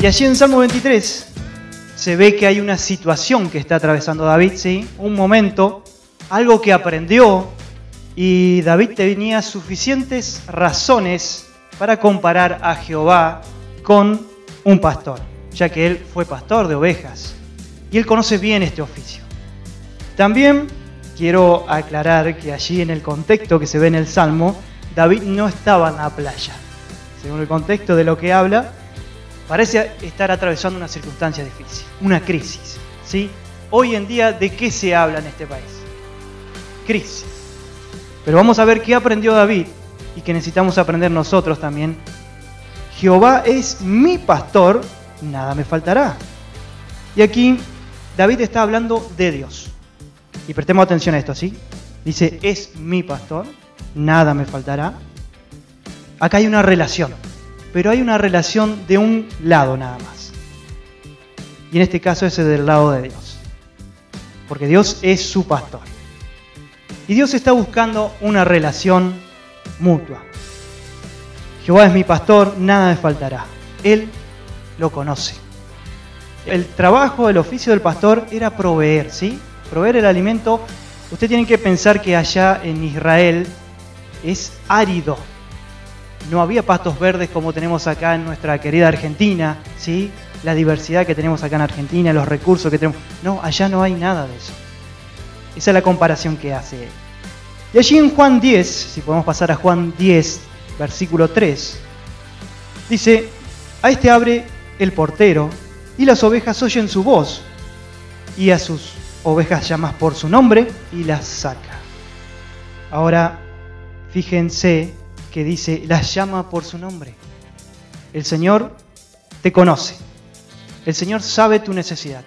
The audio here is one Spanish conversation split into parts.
Y allí en Salmo 23 se ve que hay una situación que está atravesando David, ¿sí? Un momento, algo que aprendió y David tenía suficientes razones para comparar a Jehová con un pastor, ya que él fue pastor de ovejas y él conoce bien este oficio. También quiero aclarar que allí en el contexto que se ve en el Salmo, David no estaba en la playa. Según el contexto de lo que habla, parece estar atravesando una circunstancia difícil, una crisis. ¿sí? Hoy en día, ¿de qué se habla en este país? Crisis. Pero vamos a ver qué aprendió David y que necesitamos aprender nosotros también. Jehová es mi pastor, nada me faltará. Y aquí David está hablando de Dios. Y prestemos atención a esto, ¿sí? Dice, es mi pastor, nada me faltará. Acá hay una relación, pero hay una relación de un lado nada más. Y en este caso es del lado de Dios. Porque Dios es su pastor. Y Dios está buscando una relación mutua. Jehová es mi pastor, nada me faltará. Él lo conoce. El trabajo, el oficio del pastor era proveer, ¿sí? Proveer el alimento. Usted tiene que pensar que allá en Israel es árido. No había pastos verdes como tenemos acá en nuestra querida Argentina, ¿sí? La diversidad que tenemos acá en Argentina, los recursos que tenemos. No, allá no hay nada de eso. Esa es la comparación que hace él. Y allí en Juan 10, si podemos pasar a Juan 10, versículo 3, dice, a este abre el portero y las ovejas oyen su voz y a sus ovejas llamas por su nombre y las saca. Ahora, fíjense que dice, las llama por su nombre. El Señor te conoce. El Señor sabe tu necesidad.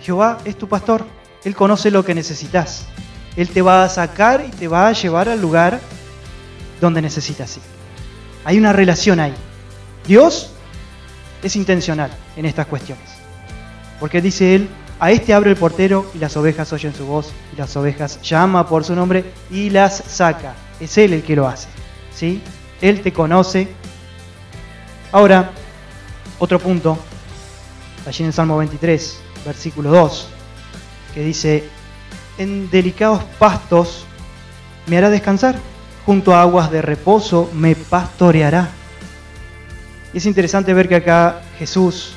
Jehová es tu pastor. Él conoce lo que necesitas. Él te va a sacar y te va a llevar al lugar donde necesitas ir. Hay una relación ahí. Dios es intencional en estas cuestiones. Porque dice él, a este abre el portero y las ovejas oyen su voz y las ovejas llama por su nombre y las saca. Es él el que lo hace. ¿Sí? Él te conoce. Ahora, otro punto, allí en el Salmo 23, versículo 2, que dice, en delicados pastos me hará descansar, junto a aguas de reposo me pastoreará. Y es interesante ver que acá Jesús,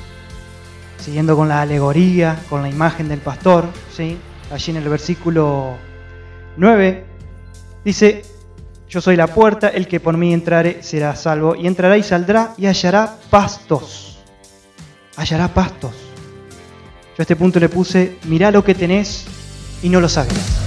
siguiendo con la alegoría, con la imagen del pastor, allí en el versículo 9, dice, yo soy la puerta, el que por mí entrare será salvo, y entrará y saldrá y hallará pastos. Hallará pastos. Yo a este punto le puse, mirá lo que tenés y no lo sabías.